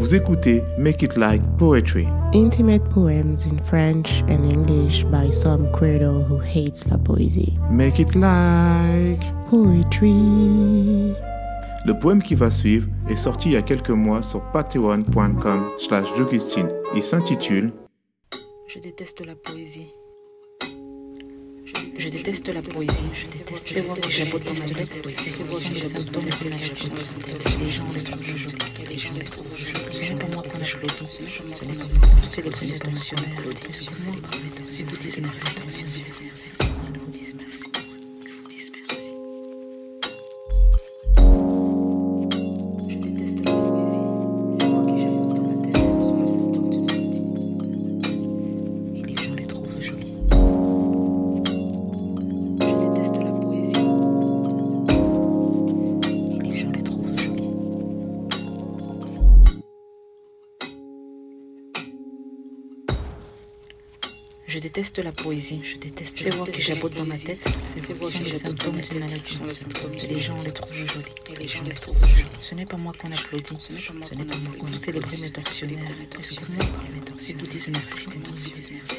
Vous écoutez Make It Like Poetry. Intimate poems in French and English by some credo who hates la poésie. Make It Like Poetry. Le poème qui va suivre est sorti il y a quelques mois sur patreon.com slash Il s'intitule Je déteste la poésie. Je déteste la poésie. Je déteste les voix qui jabotent dans ma tête. Les voix qui jabotent dans ma tête. Les gens les trouvent jolis. Les gens les trouvent jolis. N'est pas moi qu'on applaudit. Ce n'est pas moi. C'est le premier tensionnaire. Excuse-moi. Si vous dites merci. Je déteste la poésie. Je déteste ces voix qui jabotent dans ma tête. Ces voix qui jabotent dans ma tête. Les gens les trouvent jolis. Et les gens les trouvent jolis. Ce n'est pas moi qu'on applaudit. Ce n'est pas moi qu'on vous célébrez mes tortionnaires. Excusez-moi. Ils vous disent merci. Ils vous disent merci.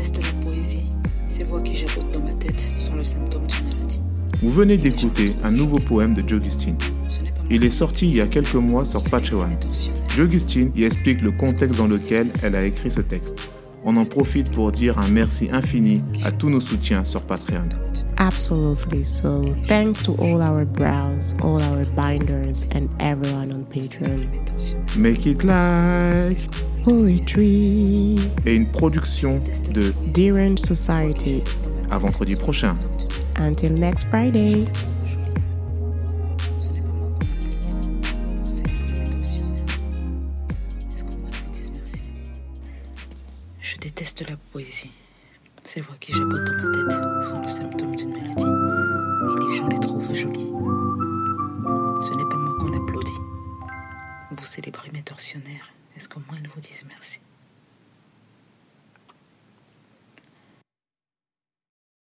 Déteste la poésie. Ces voix qui jabotent dans ma tête sont le symptôme d'une maladie. Vous venez d'écouter un nouveau poème de Jogustine. Il est sorti il y a quelques mois sur Patreon. Jogustine y explique le contexte dans lequel elle a écrit ce texte. On en profite pour dire un merci infini à tous nos soutiens sur Patreon. Absolutely. So, thanks to all our brows, all our binders, and everyone on Patreon. Make It Like Poetry et une production de Derange Society. À vendredi prochain. Until next Friday. Je déteste la poésie. Ces voix qui jabotent dans ma tête sont le symptôme d'une maladie. Et les gens les trouvent jolies. Ce n'est pas moi qu'on applaudit. Vous célébrez mes tortionnaires. Est-ce qu'au moins ils vous disent merci?